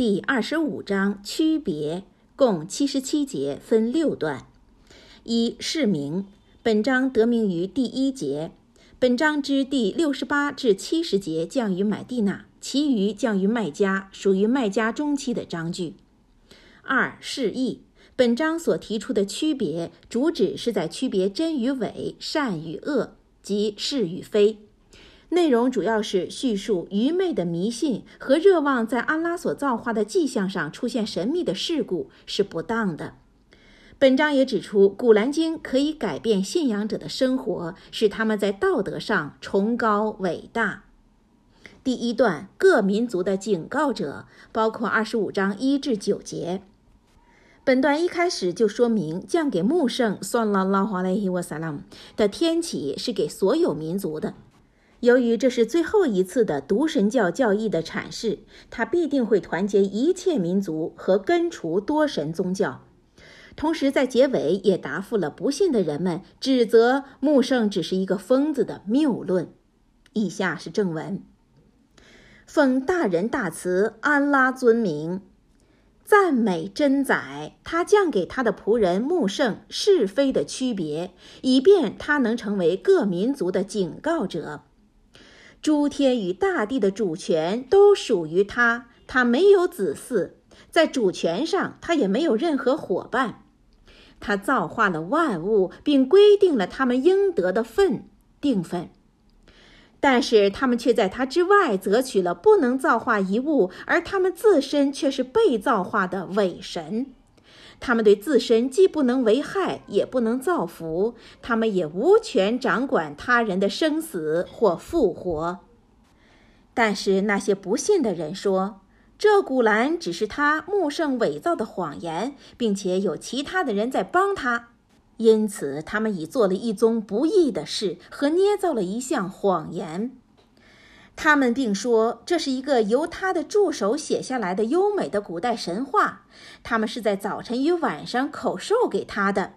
第二十五章区别，共七十七节，分六段。一、释名。本章得名于第一节。本章之第六十八至七十节降于买地那，其余降于麦加，属于麦加中期的章句。二、释义。本章所提出的区别，主旨是在区别真与伪、善与恶，即是与非。内容主要是叙述愚昧的迷信和热望在安拉所造化的迹象上出现神秘的事故是不当的。本章也指出，《古兰经》可以改变信仰者的生活，使他们在道德上崇高伟大。第一段各民族的警告者，包括二十五章一至九节。本段一开始就说明，降给穆圣算了拉华莱希沃萨拉姆的天启是给所有民族的。由于这是最后一次的独神教教义的阐释，他必定会团结一切民族和根除多神宗教。同时，在结尾也答复了不信的人们指责穆圣只是一个疯子的谬论。以下是正文：奉大仁大慈安拉尊名，赞美真宰，他降给他的仆人穆圣是非的区别，以便他能成为各民族的警告者。诸天与大地的主权都属于他，他没有子嗣，在主权上他也没有任何伙伴。他造化了万物，并规定了他们应得的份定分，但是他们却在他之外择取了不能造化一物，而他们自身却是被造化的伪神。他们对自身既不能为害，也不能造福，他们也无权掌管他人的生死或复活。但是那些不信的人说，这古兰只是他穆圣伪造的谎言，并且有其他的人在帮他，因此他们已做了一宗不义的事和捏造了一项谎言。他们并说这是一个由他的助手写下来的优美的古代神话。他们是在早晨与晚上口授给他的。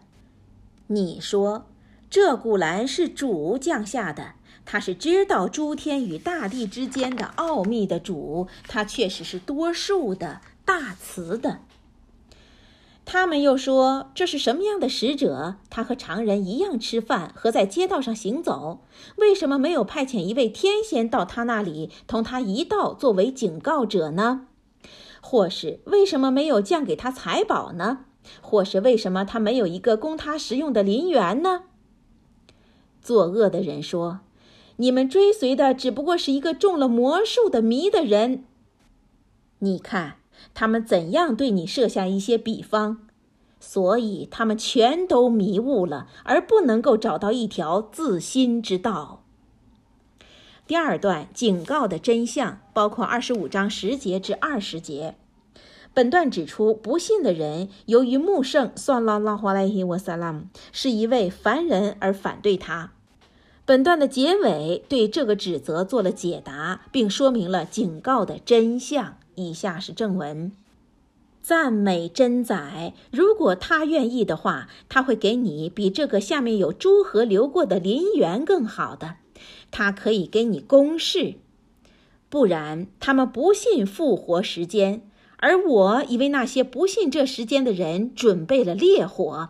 你说这古兰是主降下的，他是知道诸天与大地之间的奥秘的主，他确实是多数的大慈的。他们又说：“这是什么样的使者？他和常人一样吃饭和在街道上行走。为什么没有派遣一位天仙到他那里，同他一道作为警告者呢？或是为什么没有降给他财宝呢？或是为什么他没有一个供他食用的林园呢？”作恶的人说：“你们追随的只不过是一个中了魔术的迷的人。你看。”他们怎样对你设下一些比方，所以他们全都迷雾了，而不能够找到一条自心之道。第二段警告的真相包括二十五章十节至二十节。本段指出，不信的人由于穆圣算拉拉华莱伊沃萨拉姆是一位凡人而反对他。本段的结尾对这个指责做了解答，并说明了警告的真相。以下是正文：赞美真宰，如果他愿意的话，他会给你比这个下面有诸河流过的林园更好的。他可以给你公示，不然他们不信复活时间，而我已为那些不信这时间的人准备了烈火。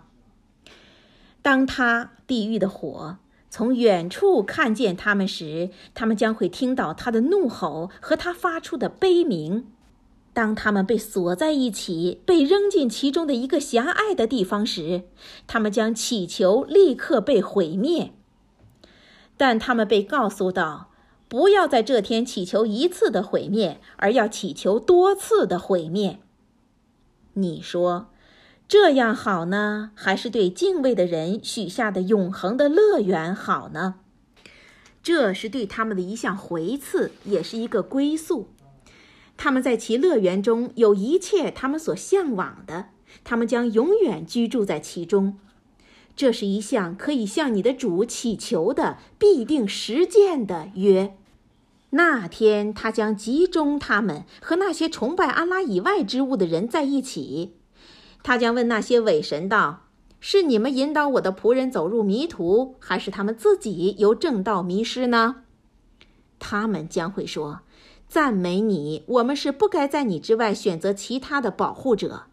当他地狱的火从远处看见他们时，他们将会听到他的怒吼和他发出的悲鸣。当他们被锁在一起，被扔进其中的一个狭隘的地方时，他们将祈求立刻被毁灭。但他们被告诉道：“不要在这天祈求一次的毁灭，而要祈求多次的毁灭。”你说这样好呢，还是对敬畏的人许下的永恒的乐园好呢？这是对他们的一项回赐，也是一个归宿。他们在其乐园中有一切他们所向往的，他们将永远居住在其中。这是一项可以向你的主祈求的、必定实践的约。那天他将集中他们和那些崇拜安拉以外之物的人在一起。他将问那些伪神道：“是你们引导我的仆人走入迷途，还是他们自己由正道迷失呢？”他们将会说。赞美你，我们是不该在你之外选择其他的保护者。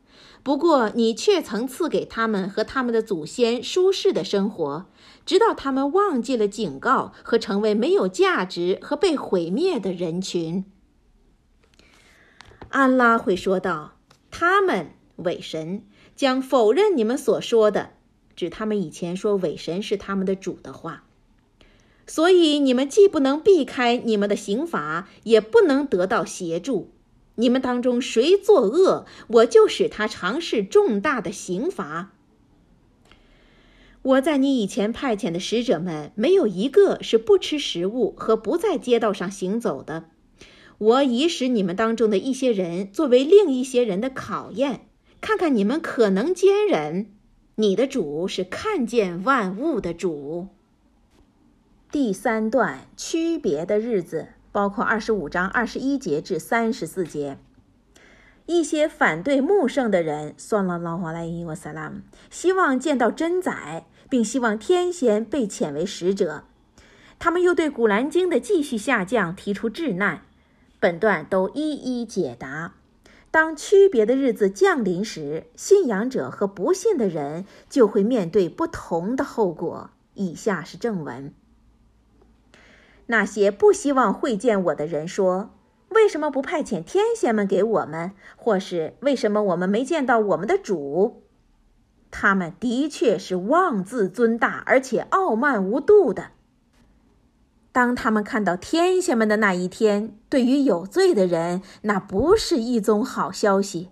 不过，你却曾赐给他们和他们的祖先舒适的生活，直到他们忘记了警告和成为没有价值和被毁灭的人群。安拉会说道：“他们伪神将否认你们所说的，指他们以前说伪神是他们的主的话。”所以你们既不能避开你们的刑罚，也不能得到协助。你们当中谁作恶，我就使他尝试重大的刑罚。我在你以前派遣的使者们，没有一个是不吃食物和不在街道上行走的。我已使你们当中的一些人作为另一些人的考验，看看你们可能坚忍。你的主是看见万物的主。第三段区别的日子包括二十五章二十一节至三十四节。一些反对穆圣的人，算了拉华莱伊瓦萨拉姆，希望见到真宰，并希望天仙被遣为使者。他们又对古兰经的继续下降提出质难。本段都一一解答。当区别的日子降临时，信仰者和不信的人就会面对不同的后果。以下是正文。那些不希望会见我的人说：“为什么不派遣天仙们给我们？或是为什么我们没见到我们的主？”他们的确是妄自尊大而且傲慢无度的。当他们看到天仙们的那一天，对于有罪的人，那不是一宗好消息。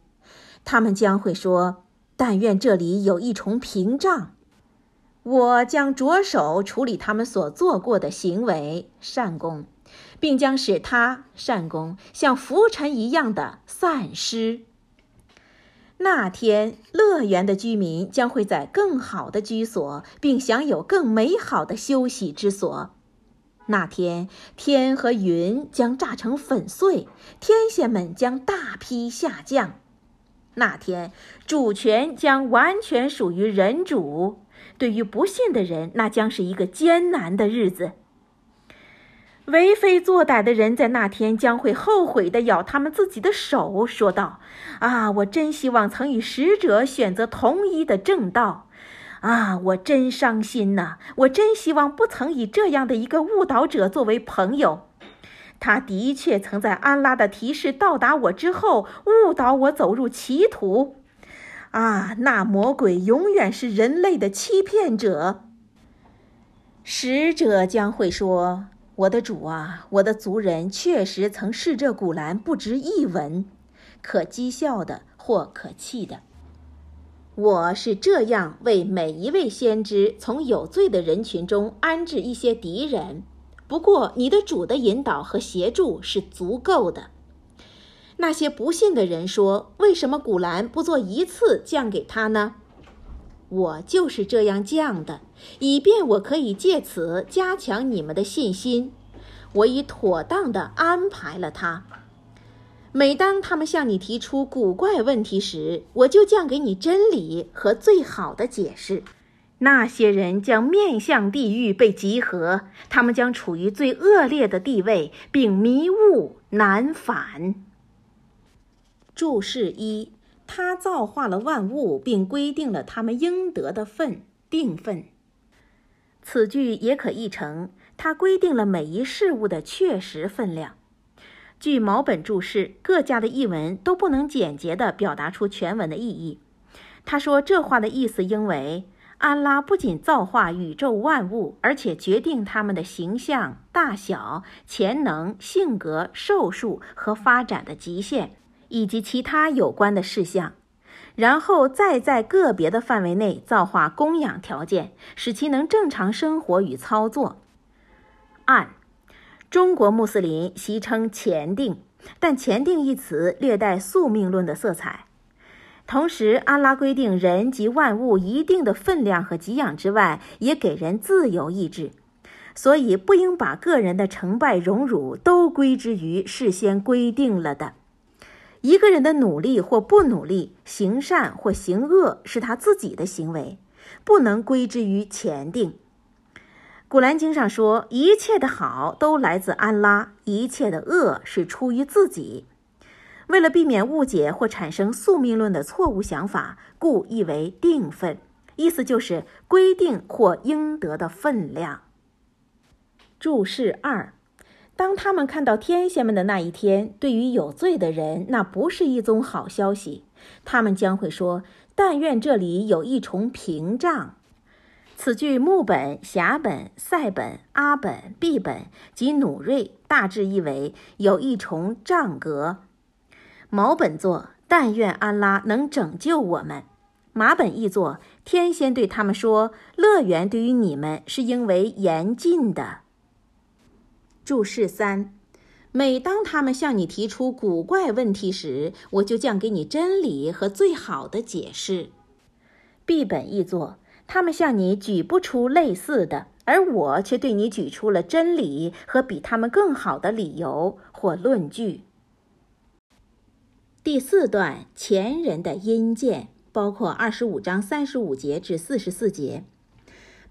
他们将会说：“但愿这里有一重屏障。”我将着手处理他们所做过的行为善功，并将使他善功像浮尘一样的散失。那天，乐园的居民将会在更好的居所，并享有更美好的休息之所。那天，天和云将炸成粉碎，天仙们将大批下降。那天，主权将完全属于人主。对于不信的人，那将是一个艰难的日子。为非作歹的人在那天将会后悔的咬他们自己的手，说道：“啊，我真希望曾与使者选择同一的正道。啊，我真伤心呐！我真希望不曾以这样的一个误导者作为朋友。他的确曾在安拉的提示到达我之后，误导我走入歧途。”啊，那魔鬼永远是人类的欺骗者。使者将会说：“我的主啊，我的族人确实曾视这古兰不值一文，可讥笑的或可弃的。我是这样为每一位先知从有罪的人群中安置一些敌人。不过，你的主的引导和协助是足够的。”那些不信的人说：“为什么古兰不做一次降给他呢？”我就是这样降的，以便我可以借此加强你们的信心。我已妥当地安排了他。每当他们向你提出古怪问题时，我就将给你真理和最好的解释。那些人将面向地狱被集合，他们将处于最恶劣的地位，并迷雾难返。注释一：他造化了万物，并规定了他们应得的份定份。此句也可译成：他规定了每一事物的确实分量。据毛本注释，各家的译文都不能简洁地表达出全文的意义。他说这话的意思应为：安拉不仅造化宇宙万物，而且决定他们的形象、大小、潜能、性格、寿数和发展的极限。以及其他有关的事项，然后再在个别的范围内造化供养条件，使其能正常生活与操作。按中国穆斯林习称前定，但前定一词略带宿命论的色彩。同时，阿拉规定人及万物一定的分量和给养之外，也给人自由意志，所以不应把个人的成败荣辱都归之于事先规定了的。一个人的努力或不努力，行善或行恶，是他自己的行为，不能归之于前定。古兰经上说，一切的好都来自安拉，一切的恶是出于自己。为了避免误解或产生宿命论的错误想法，故译为定分，意思就是规定或应得的分量。注释二：当他们看到天仙们的那一天，对于有罪的人，那不是一宗好消息。他们将会说：“但愿这里有一重屏障。”此句木本、霞本、赛本、阿本、毕本及努瑞大致意为有一重障隔。毛本作但愿安拉能拯救我们。马本译作天仙对他们说：“乐园对于你们是因为严禁的。”注释三：每当他们向你提出古怪问题时，我就讲给你真理和最好的解释。毕本译作。他们向你举不出类似的，而我却对你举出了真理和比他们更好的理由或论据。第四段前人的阴间包括二十五章三十五节至四十四节。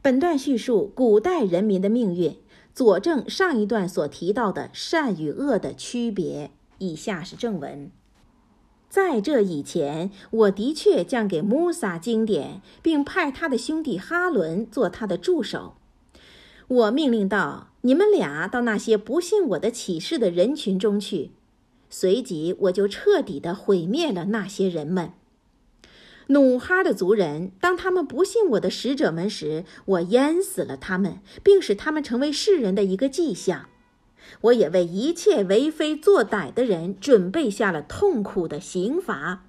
本段叙述古代人民的命运，佐证上一段所提到的善与恶的区别。以下是正文。在这以前，我的确将给穆萨经典，并派他的兄弟哈伦做他的助手。我命令道：“你们俩到那些不信我的启示的人群中去。”随即，我就彻底的毁灭了那些人们。努哈的族人，当他们不信我的使者们时，我淹死了他们，并使他们成为世人的一个迹象。我也为一切为非作歹的人准备下了痛苦的刑罚。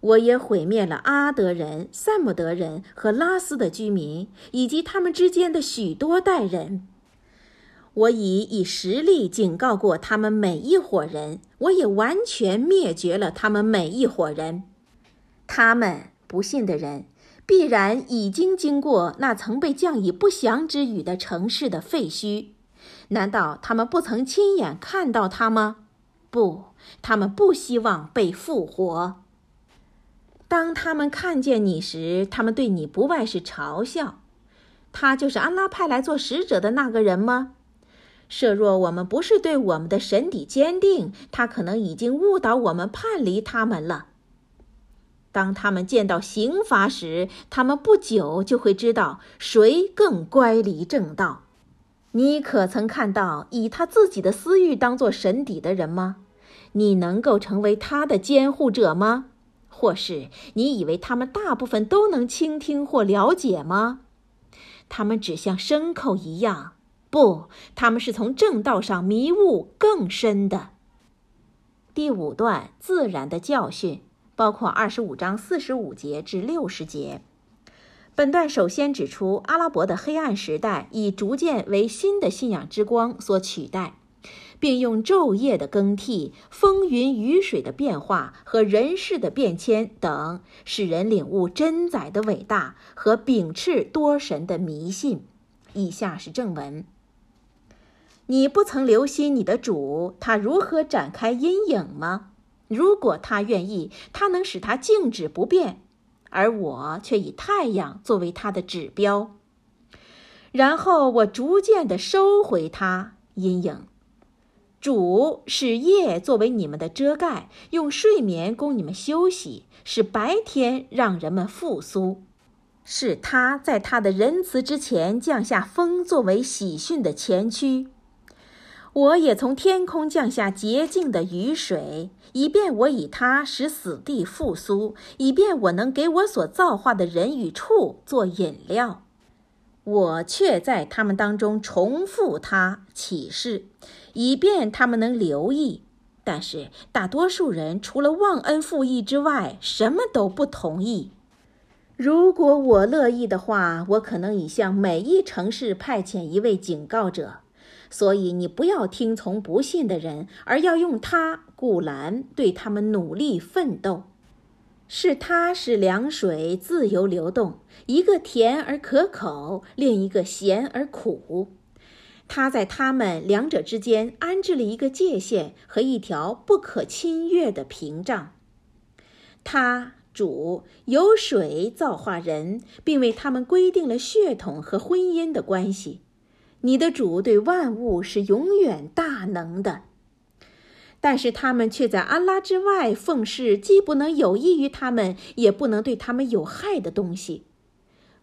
我也毁灭了阿德人、萨姆德人和拉斯的居民，以及他们之间的许多代人。我已以实力警告过他们每一伙人，我也完全灭绝了他们每一伙人。他们不信的人，必然已经经过那曾被降以不祥之语的城市的废墟。难道他们不曾亲眼看到他吗？不，他们不希望被复活。当他们看见你时，他们对你不外是嘲笑。他就是安拉派来做使者的那个人吗？设若我们不是对我们的神底坚定，他可能已经误导我们叛离他们了。当他们见到刑罚时，他们不久就会知道谁更乖离正道。你可曾看到以他自己的私欲当做神底的人吗？你能够成为他的监护者吗？或是你以为他们大部分都能倾听或了解吗？他们只像牲口一样，不，他们是从正道上迷雾更深的。第五段自然的教训，包括二十五章四十五节至六十节。本段首先指出，阿拉伯的黑暗时代已逐渐为新的信仰之光所取代，并用昼夜的更替、风云雨水的变化和人事的变迁等，使人领悟真宰的伟大和秉持多神的迷信。以下是正文：你不曾留心你的主，他如何展开阴影吗？如果他愿意，他能使他静止不变。而我却以太阳作为它的指标，然后我逐渐地收回它阴影。主使夜作为你们的遮盖，用睡眠供你们休息，使白天让人们复苏。是他在他的仁慈之前降下风作为喜讯的前驱。我也从天空降下洁净的雨水，以便我以它使死地复苏，以便我能给我所造化的人与畜做饮料。我却在他们当中重复它启示，以便他们能留意。但是大多数人除了忘恩负义之外，什么都不同意。如果我乐意的话，我可能已向每一城市派遣一位警告者。所以你不要听从不信的人，而要用他古兰对他们努力奋斗。是他使凉水自由流动，一个甜而可口，另一个咸而苦。他在他们两者之间安置了一个界限和一条不可侵越的屏障。他主由水造化人，并为他们规定了血统和婚姻的关系。你的主对万物是永远大能的，但是他们却在安拉之外奉事既不能有益于他们，也不能对他们有害的东西。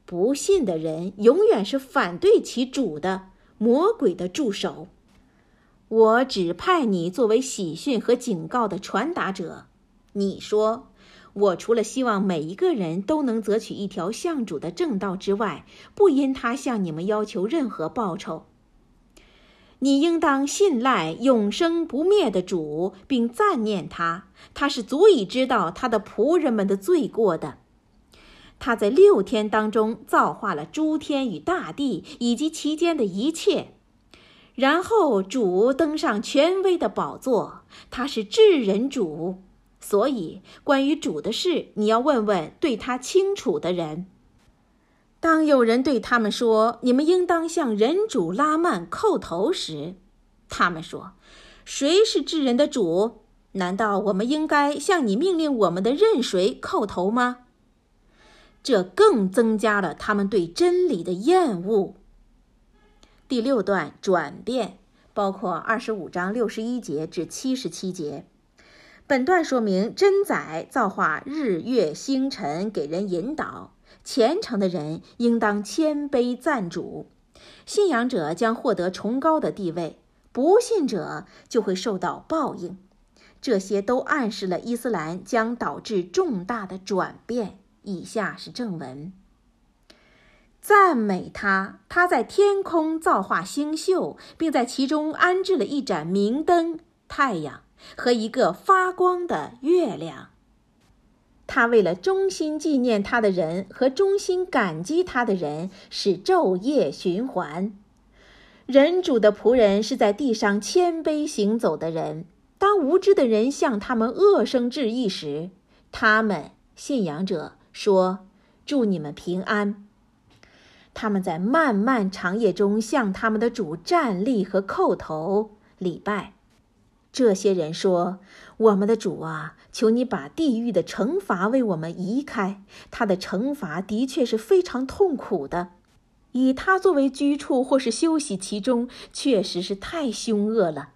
不信的人永远是反对其主的魔鬼的助手。我指派你作为喜讯和警告的传达者。你说。我除了希望每一个人都能择取一条向主的正道之外，不因他向你们要求任何报酬。你应当信赖永生不灭的主，并赞念他。他是足以知道他的仆人们的罪过的。他在六天当中造化了诸天与大地以及其间的一切，然后主登上权威的宝座。他是至人主。所以，关于主的事，你要问问对他清楚的人。当有人对他们说：“你们应当向人主拉曼叩头时”，他们说：“谁是智人的主？难道我们应该向你命令我们的任谁叩头吗？”这更增加了他们对真理的厌恶。第六段转变包括二十五章六十一节至七十七节。本段说明真宰造化日月星辰，给人引导。虔诚的人应当谦卑赞主，信仰者将获得崇高的地位，不信者就会受到报应。这些都暗示了伊斯兰将导致重大的转变。以下是正文：赞美他，他在天空造化星宿，并在其中安置了一盏明灯——太阳。和一个发光的月亮，他为了衷心纪念他的人和衷心感激他的人，使昼夜循环。人主的仆人是在地上谦卑行走的人。当无知的人向他们恶声致意时，他们信仰者说：“祝你们平安。”他们在漫漫长夜中向他们的主站立和叩头礼拜。这些人说：“我们的主啊，求你把地狱的惩罚为我们移开。他的惩罚的确是非常痛苦的，以他作为居处或是休息其中，确实是太凶恶了。”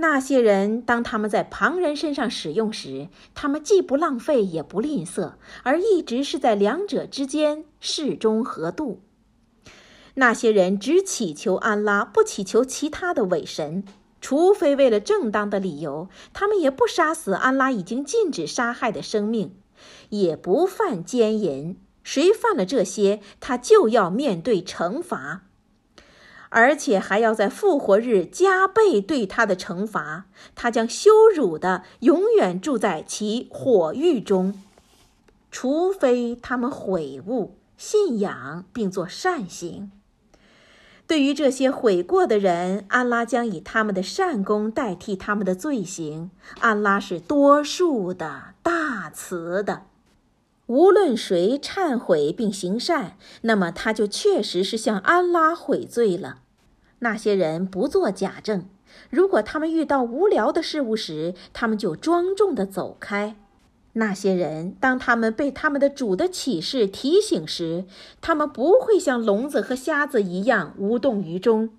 那些人当他们在旁人身上使用时，他们既不浪费也不吝啬，而一直是在两者之间适中合度。那些人只祈求安拉，不祈求其他的伪神。除非为了正当的理由，他们也不杀死安拉已经禁止杀害的生命，也不犯奸淫。谁犯了这些，他就要面对惩罚，而且还要在复活日加倍对他的惩罚。他将羞辱的永远住在其火狱中，除非他们悔悟、信仰并做善行。对于这些悔过的人，安拉将以他们的善功代替他们的罪行。安拉是多数的、大慈的。无论谁忏悔并行善，那么他就确实是向安拉悔罪了。那些人不做假证，如果他们遇到无聊的事物时，他们就庄重地走开。那些人，当他们被他们的主的启示提醒时，他们不会像聋子和瞎子一样无动于衷。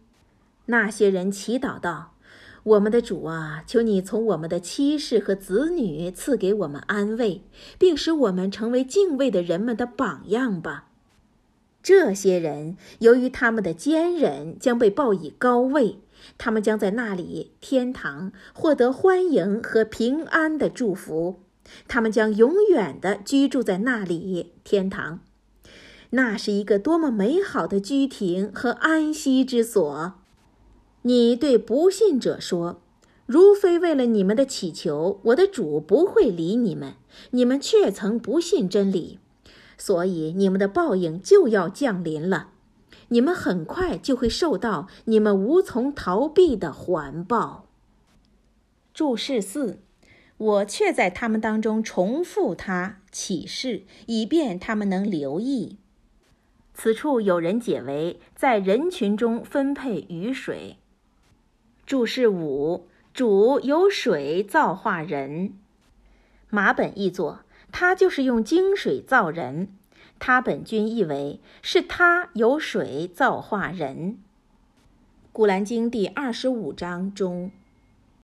那些人祈祷道：“我们的主啊，求你从我们的妻室和子女赐给我们安慰，并使我们成为敬畏的人们的榜样吧。”这些人由于他们的坚忍，将被报以高位，他们将在那里天堂获得欢迎和平安的祝福。他们将永远的居住在那里，天堂，那是一个多么美好的居庭和安息之所。你对不信者说：“如非为了你们的祈求，我的主不会理你们。你们却曾不信真理，所以你们的报应就要降临了。你们很快就会受到你们无从逃避的环报。”注释四。我却在他们当中重复他启示，以便他们能留意。此处有人解为在人群中分配雨水。注释五：主由水造化人。马本译作：他就是用精水造人。他本君意为是他有水造化人。古兰经第二十五章中。